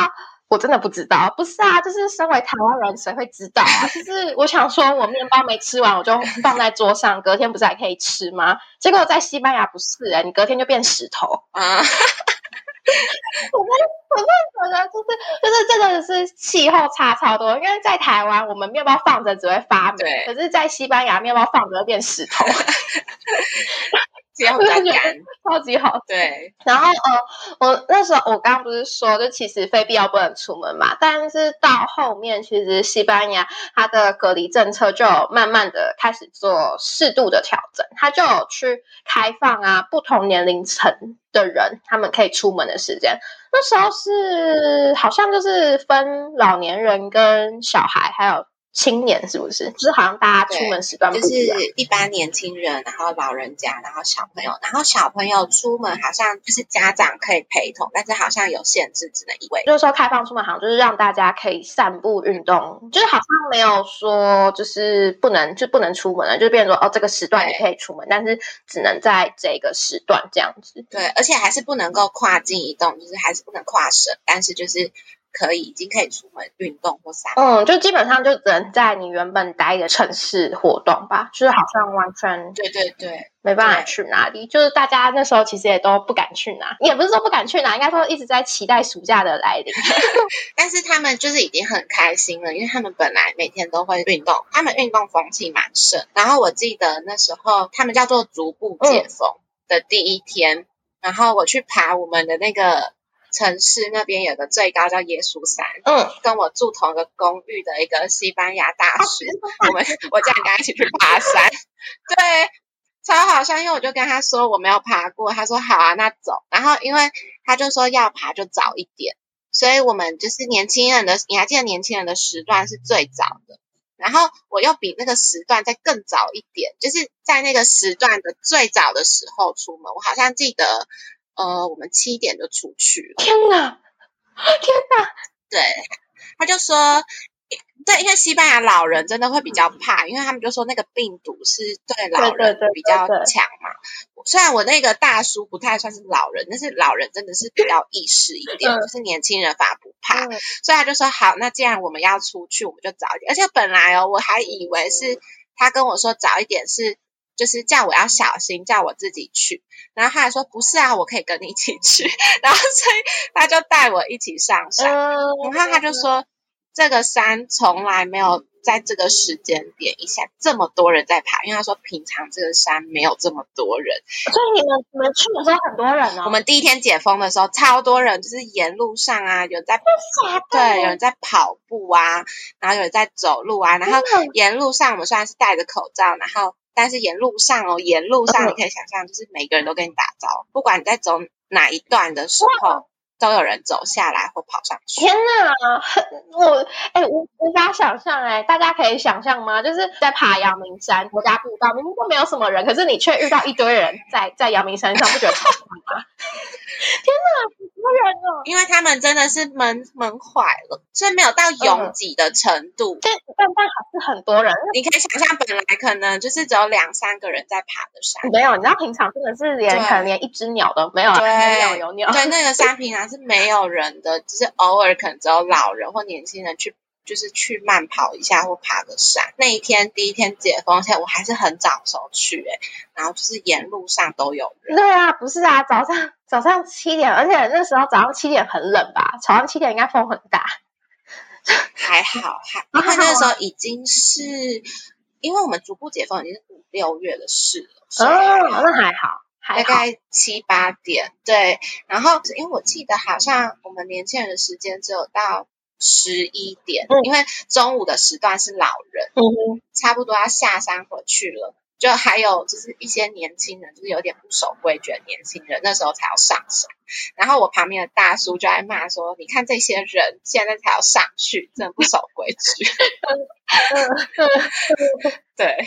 Speaker 2: 我真的不知道，不是啊，就是身为台湾人，谁会知道啊？就是我想说，我面包没吃完，我就放在桌上，隔天不是还可以吃吗？结果在西班牙不是哎，你隔天就变石头啊！我我我觉得就是就是这个是气候差超多，因为在台湾我们面包放着只会发霉，可是在西班牙面包放着会变石头。
Speaker 3: 超级干，
Speaker 2: 超级好。
Speaker 3: 对，
Speaker 2: 然后呃，我那时候我刚刚不是说，就其实非必要不能出门嘛。但是到后面，其实西班牙它的隔离政策就慢慢的开始做适度的调整，它就有去开放啊，不同年龄层的人他们可以出门的时间。那时候是好像就是分老年人跟小孩，还有。青年是不是？就是好像大家出门时段
Speaker 3: 就是一般年轻人，然后老人家，然后小朋友，然后小朋友出门好像就是家长可以陪同，但是好像有限制，只能一位。
Speaker 2: 就是说开放出门好像就是让大家可以散步运动，就是好像没有说就是不能就不能出门了，就变成说哦这个时段也可以出门，但是只能在这个时段这样子。
Speaker 3: 对，而且还是不能够跨境移动，就是还是不能跨省，但是就是。可以，已经可以出门运动或散。
Speaker 2: 嗯，就基本上就只能在你原本待的城市活动吧，就是好像完全
Speaker 3: 对对对，
Speaker 2: 没办法去哪里。就是大家那时候其实也都不敢去哪，也不是说不敢去哪，应该说一直在期待暑假的来临。
Speaker 3: 但是他们就是已经很开心了，因为他们本来每天都会运动，他们运动风气蛮盛。然后我记得那时候他们叫做逐步解封的第一天，然后我去爬我们的那个。城市那边有个最高叫耶稣山，嗯，跟我住同一个公寓的一个西班牙大叔，我们我叫你跟他一起去爬山，对，超好笑，因为我就跟他说我没有爬过，他说好啊，那走，然后因为他就说要爬就早一点，所以我们就是年轻人的，你还记得年轻人的时段是最早的，然后我又比那个时段再更早一点，就是在那个时段的最早的时候出门，我好像记得。呃，我们七点就出去
Speaker 2: 了。天哪，天哪！
Speaker 3: 对，他就说，对，因为西班牙老人真的会比较怕，因为他们就说那个病毒是对老人比较强嘛。虽然我那个大叔不太算是老人，但是老人真的是比较意识一点，就是年轻人反而不怕。所以他就说，好，那既然我们要出去，我们就早一点。而且本来哦，我还以为是他跟我说早一点是。就是叫我要小心，叫我自己去。然后他还说不是啊，我可以跟你一起去。然后所以他就带我一起上山。然后他就说这个山从来没有在这个时间点一下这么多人在爬，因为他说平常这个山没有这么多人。
Speaker 2: 所以你们你们去的时候很多人哦。
Speaker 3: 我们第一天解封的时候超多人，就是沿路上啊有在对有人在跑步啊，然后有人在走路啊，然后沿路上我们虽然是戴着口罩，然后。但是沿路上哦，沿路上你可以想象，就是每个人都跟你打招呼，不管你在走哪一段的时候，都有人走下来或跑上去。
Speaker 2: 天哪，我哎，无无法想象哎，大家可以想象吗？就是在爬阳明山国家步道，明明都没有什么人，可是你却遇到一堆人在在阳明山上，不觉得吗？天哪，人哦！
Speaker 3: 因为他们真的是门门坏了，所以没有到拥挤的程度。
Speaker 2: 但但但还是很多人。
Speaker 3: 你可以想象，本来可能就是只有两三个人在爬的山。
Speaker 2: 没有，你知道平常真的是连可能连一只鸟都没有。
Speaker 3: 对，
Speaker 2: 有鸟。
Speaker 3: 对，那个山平常是没有人的，只是偶尔可能只有老人或年轻人去。就是去慢跑一下或爬个山。那一天第一天解封，而且我还是很早时候去哎，然后就是沿路上都有人。
Speaker 2: 对啊，不是啊，早上早上七点，而且那时候早上七点很冷吧？早上七点应该风很大。
Speaker 3: 还好，还 因为那时候已经是，因为我们逐步解封已经是五六月的事了。
Speaker 2: 哦，那还好，
Speaker 3: 大概七八点。对，然后因为我记得好像我们年轻人的时间只有到。十一点，因为中午的时段是老人，差不多要下山回去了。就还有就是一些年轻人，就是有点不守规矩的年轻人，那时候才要上山。然后我旁边的大叔就在骂说：“你看这些人现在才要上去，真的不守规矩。”对，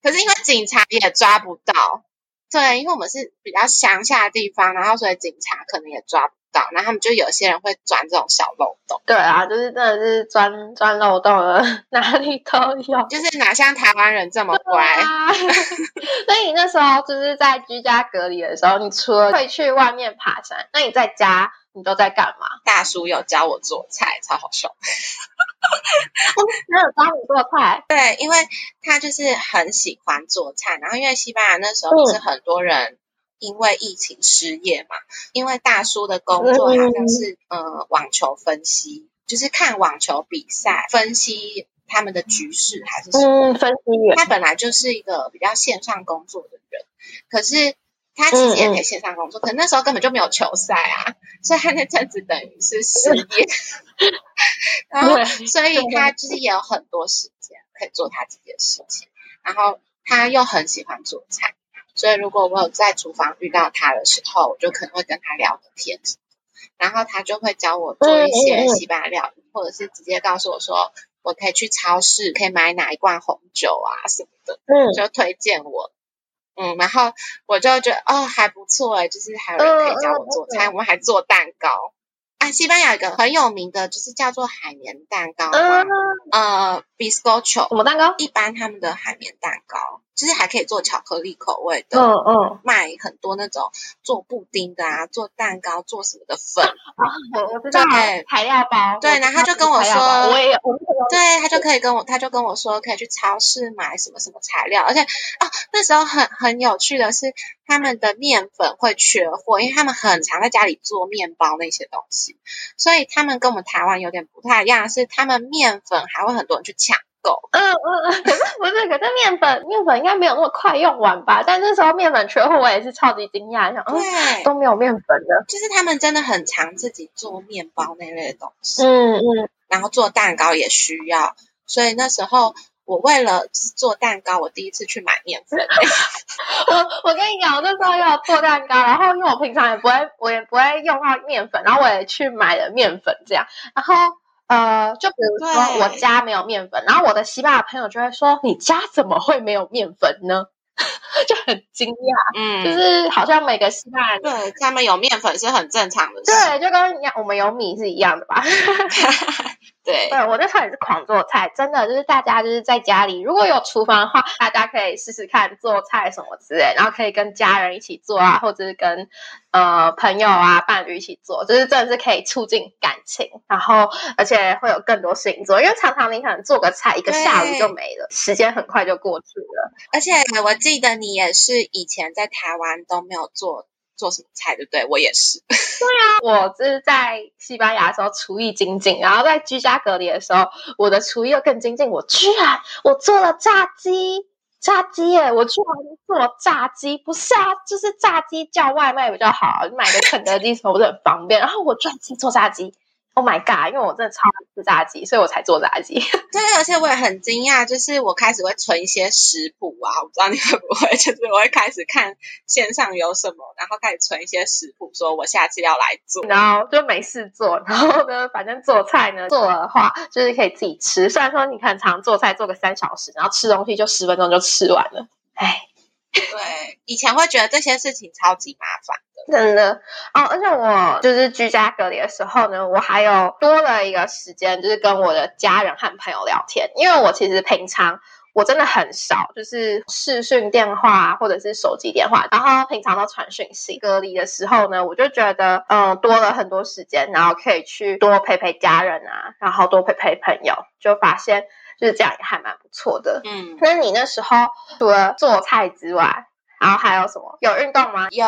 Speaker 3: 可是因为警察也抓不到。对，因为我们是比较乡下的地方，然后所以警察可能也抓不到，然后他们就有些人会钻这种小漏洞。
Speaker 2: 对啊，就是真的是钻钻漏洞了，哪里都有。
Speaker 3: 就是哪像台湾人这么乖。
Speaker 2: 啊，所以你那时候就是在居家隔离的时候，你除了会去外面爬山，那你在家你都在干嘛？
Speaker 3: 大叔有教我做菜，超好笑。
Speaker 2: 没有教你做菜，
Speaker 3: 对，因为他就是很喜欢做菜，然后因为西班牙那时候不是很多人因为疫情失业嘛，因为大叔的工作好像是呃网球分析，就是看网球比赛分析他们的局势还是什么，
Speaker 2: 嗯，分析员。
Speaker 3: 他本来就是一个比较线上工作的人，可是他其实也可以线上工作，可那时候根本就没有球赛啊，所以他那阵子等于是失业，然后所以他就是也有很多时间可以做他自己的事情，然后他又很喜欢做菜，所以如果我有在厨房遇到他的时候，我就可能会跟他聊个天，然后他就会教我做一些西班牙料理，或者是直接告诉我说。我可以去超市，可以买哪一罐红酒啊什么的，嗯，就推荐我，嗯，然后我就觉得哦还不错哎，就是还有人可以教我做菜，我们还做蛋糕啊。西班牙有一个很有名的，就是叫做海绵蛋糕，呃，biscocho，
Speaker 2: 什么蛋糕？
Speaker 3: 一般他们的海绵蛋糕。就是还可以做巧克力口味的，嗯嗯，卖很多那种做布丁的啊，做蛋糕做什么的粉，
Speaker 2: 我我知道，材料包，
Speaker 3: 对，然后他就跟我说，
Speaker 2: 我也有，
Speaker 3: 对，他就可以跟我，他就跟我说可以去超市买什么什么材料，而且哦，那时候很很有趣的是，他们的面粉会缺货，因为他们很常在家里做面包那些东西，所以他们跟我们台湾有点不太一样，是他们面粉还会很多人去抢。
Speaker 2: 嗯嗯嗯，可是不是，可是面粉面粉应该没有那么快用完吧？但那时候面粉缺货，我也是超级惊讶，想对都没有面粉的，
Speaker 3: 就是他们真的很常自己做面包那类的东西，嗯嗯，然后做蛋糕也需要，所以那时候我为了做蛋糕，我第一次去买面粉。
Speaker 2: 我我跟你讲，我那时候要做蛋糕，然后因为我平常也不会，我也不会用到面粉，然后我也去买了面粉，这样，然后。呃，就比如说我家没有面粉，然后我的西班牙朋友就会说：“你家怎么会没有面粉呢？” 就很惊讶，嗯，就是好像每个西班牙
Speaker 3: 对他们有面粉是很正常的事，
Speaker 2: 对，就跟我们有米是一样的吧。
Speaker 3: 对，
Speaker 2: 对我那时候也是狂做菜，真的就是大家就是在家里如果有厨房的话，大家可以试试看做菜什么之类，然后可以跟家人一起做啊，或者是跟呃朋友啊伴侣一起做，就是真的是可以促进感情，然后而且会有更多事情做，因为常常你可能做个菜一个下午就没了，时间很快就过去了。
Speaker 3: 而且我记得你也是以前在台湾都没有做。做什么菜对不对？我也是。对
Speaker 2: 啊，我是在西班牙的时候厨艺精进，然后在居家隔离的时候，我的厨艺又更精进。我居然我做了炸鸡，炸鸡耶！我居然做炸鸡，不是啊，就是炸鸡叫外卖比较好，你买个肯德基什么不是很方便？然后我居然自己做炸鸡。Oh my god！因为我真的超爱吃炸鸡，所以我才做炸鸡。
Speaker 3: 对，而且我也很惊讶，就是我开始会存一些食谱啊，我不知道你会不会，就是我会开始看线上有什么，然后开始存一些食谱，说我下次要来做。
Speaker 2: 然后就没事做，然后呢，反正做菜呢，做的话就是可以自己吃。虽然说你看常做菜做个三小时，然后吃东西就十分钟就吃完了。哎，
Speaker 3: 对，以前会觉得这些事情超级麻烦。
Speaker 2: 真的哦，而且我就是居家隔离的时候呢，我还有多了一个时间，就是跟我的家人和朋友聊天。因为我其实平常我真的很少，就是视讯电话或者是手机电话，然后平常都传讯息。隔离的时候呢，我就觉得嗯多了很多时间，然后可以去多陪陪家人啊，然后多陪陪朋友，就发现就是这样也还蛮不错的。嗯，那你那时候除了做菜之外，然后还有什么？有运动吗？
Speaker 3: 有，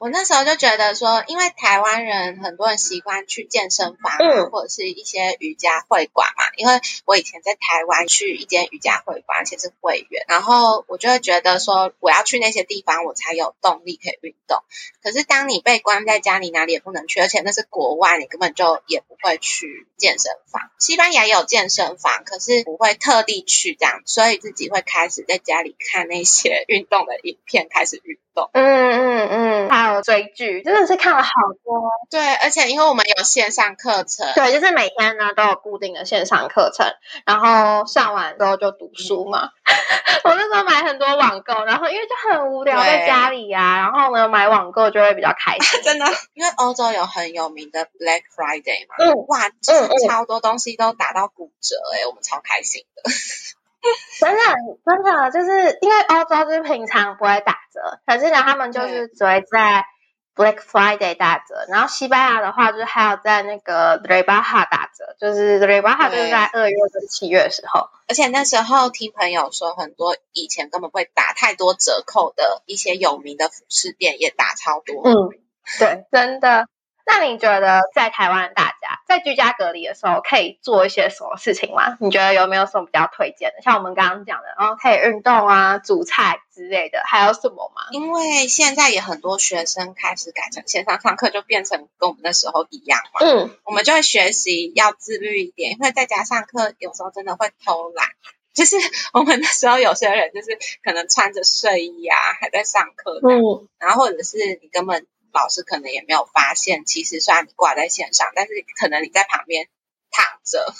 Speaker 3: 我那时候就觉得说，因为台湾人很多人习惯去健身房啊，或者是一些瑜伽会馆嘛。因为我以前在台湾去一间瑜伽会馆，而且是会员，然后我就会觉得说，我要去那些地方，我才有动力可以运动。可是当你被关在家里，哪里也不能去，而且那是国外，你根本就也不会去健身房。西班牙也有健身房，可是不会特地去这样，所以自己会开始在家里看那些 运动的影片。开始运动，嗯
Speaker 2: 嗯嗯，还有追剧，真的是看了好多。
Speaker 3: 对，而且因为我们有线上课程，
Speaker 2: 对，就是每天呢都有固定的线上课程，然后上完之后就读书嘛。我那时候买很多网购，然后因为就很无聊在家里呀、然后呢买网购就会比较开心。
Speaker 3: 真的，因为欧洲有很有名的 Black Friday 嘛，
Speaker 2: 嗯，
Speaker 3: 哇，超多东西都打到骨折哎、我们超开心的。
Speaker 2: 真的真的就是因为欧洲就是平常不会打折，可是呢他们就是只会在 Black Friday 打折，然后西班牙的话就是还有在那个 Rebaja 打折，就是 Rebaja 就是在二月跟七月的时候。
Speaker 3: 而且那时候听朋友说，很多以前根本不会打太多折扣的一些有名的服饰店也打超多。
Speaker 2: 嗯，对，真的。那你觉得在台湾的大家在居家隔离的时候可以做一些什么事情吗？你觉得有没有什么比较推荐的？像我们刚刚讲的，然后可以运动啊、煮菜之类的，还有什么吗？
Speaker 3: 因为现在也很多学生开始改成线上上课，就变成跟我们那时候一样嘛。
Speaker 2: 嗯，
Speaker 3: 我们就会学习要自律一点，因为在家上课有时候真的会偷懒。就是 我们那时候有些人就是可能穿着睡衣啊，还在上课，
Speaker 2: 嗯
Speaker 3: 然后或者是你根本老师可能也没有发现，其实虽然你挂在线上，但是可能你在旁边躺着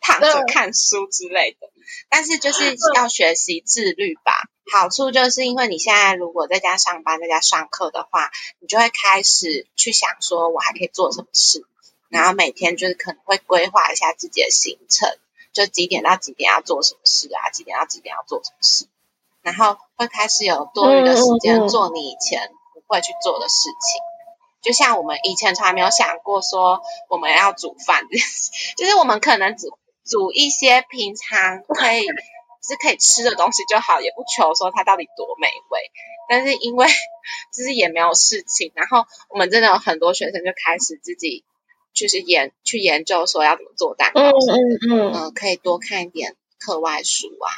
Speaker 3: 躺着
Speaker 2: 嗯
Speaker 3: 看书之类的。但是就是要学习自律吧。好处就是因为你现在如果在家上班、在家上课的话，你就会开始去想说，我还可以做什么事，然后每天就是可能会规划一下自己的行程，就几点到几点要做什么事啊，几点到几点要做什么事，然后会开始有多余的时间做你以前不会去做的事情。就像我们以前从来没有想过说我们要煮饭 就是我们可能煮煮一些平常可以是可以吃的东西就好，也不求说它到底多美味。但是因为就是也没有事情，然后我们真的有很多学生就开始自己就是研去研究说要怎么做蛋糕，
Speaker 2: 嗯
Speaker 3: 嗯、
Speaker 2: 嗯嗯，
Speaker 3: 可以多看一点课外书啊，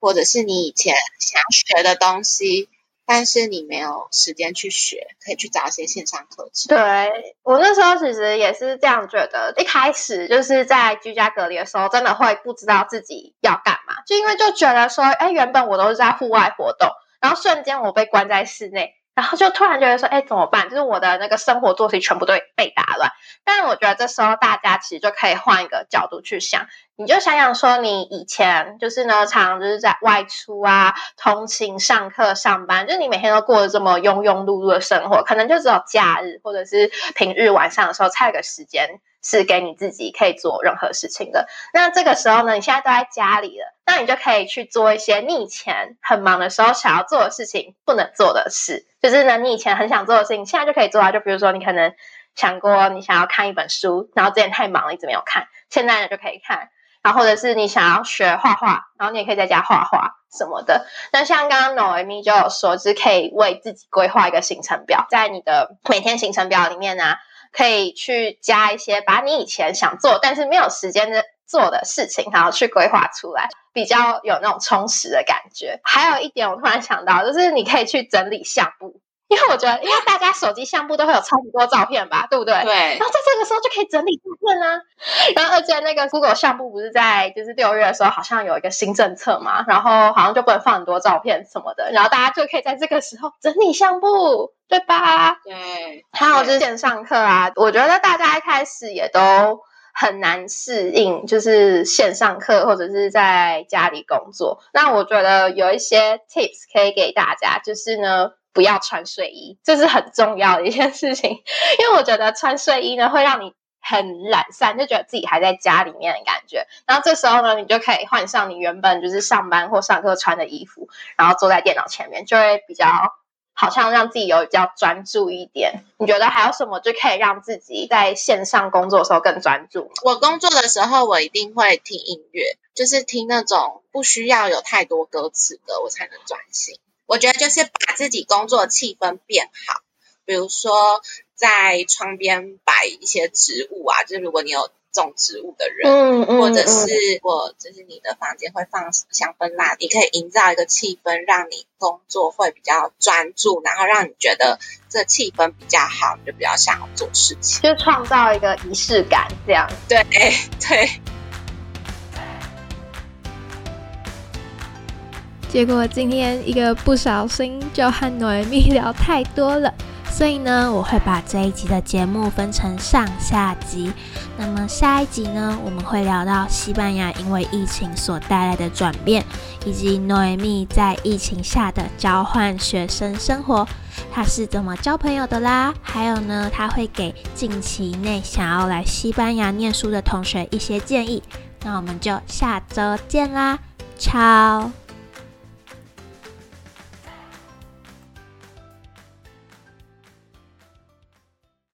Speaker 3: 或者是你以前想要学的东西，但是你没有时间去学，可以去找一些线上课程。
Speaker 2: 对我那时候其实也是这样觉得，一开始就是在居家隔离的时候，真的会不知道自己要干嘛，就因为就觉得说，哎，原本我都是在户外活动，然后瞬间我被关在室内。然后就突然觉得说，哎，怎么办？就是我的那个生活作息全部都被打乱。但我觉得这时候大家其实就可以换一个角度去想，你就想想说，你以前就是呢，常常就是在外出啊、通勤、上课、上班，就是你每天都过得这么庸庸碌碌的生活，可能就只有假日或者是平日晚上的时候才有个时间是给你自己可以做任何事情的。那这个时候呢，你现在都在家里了，那你就可以去做一些你以前很忙的时候想要做的事情不能做的事，就是呢，你以前很想做的事情，现在就可以做啊。就比如说，你可能想过你想要看一本书，然后之前太忙了一直没有看，现在呢就可以看。然后或者是你想要学画画，然后你也可以在家画画什么的。那像刚刚 Noemi 就有说，就是可以为自己规划一个行程表，在你的每天行程表里面呢、可以去加一些把你以前想做但是没有时间的做的事情，然后去规划出来，比较有那种充实的感觉。还有一点，我突然想到，就是你可以去整理相簿。因为我觉得，因为大家手机相簿都会有超级多照片吧，对不对？
Speaker 3: 对
Speaker 2: 然后在这个时候就可以整理照片啊。然后而且那个 Google 相簿不是在就是六月的时候好像有一个新政策嘛，然后好像就不能放很多照片什么的，然后大家就可以在这个时候整理相簿，对吧？
Speaker 3: 对，
Speaker 2: 还有就是线上课啊，我觉得大家一开始也都很难适应，就是线上课或者是在家里工作。那我觉得有一些 tips 可以给大家，就是呢。不要穿睡衣，这是很重要的一件事情，因为我觉得穿睡衣呢会让你很懒散，就觉得自己还在家里面的感觉。然后这时候呢，你就可以换上你原本就是上班或上课穿的衣服，然后坐在电脑前面，就会比较好像让自己有比较专注一点。你觉得还有什么就可以让自己在线上工作的时候更专注？
Speaker 3: 我工作的时候，我一定会听音乐，就是听那种不需要有太多歌词的，我才能专心。我觉得就是把自己工作气氛变好，比如说在窗边摆一些植物啊，就是如果你有种植物的人，
Speaker 2: 嗯嗯
Speaker 3: 或者是我就是你的房间会放香氛蜡，你可以营造一个气氛，让你工作会比较专注，然后让你觉得这气氛比较好，你就比较想要做事情。
Speaker 2: 就创造一个仪式感，这样。
Speaker 3: 对 对。
Speaker 4: 结果今天一个不小心就和 Noemi 聊太多了，
Speaker 1: 所以呢，我会把这一集的节目分成上下集。那么下一集呢，我们会聊到西班牙因为疫情所带来的转变，以及诺维米在疫情下的交换学生生活，他是怎么交朋友的啦？还有呢，他会给近期内想要来西班牙念书的同学一些建议。那我们就下周见啦，超。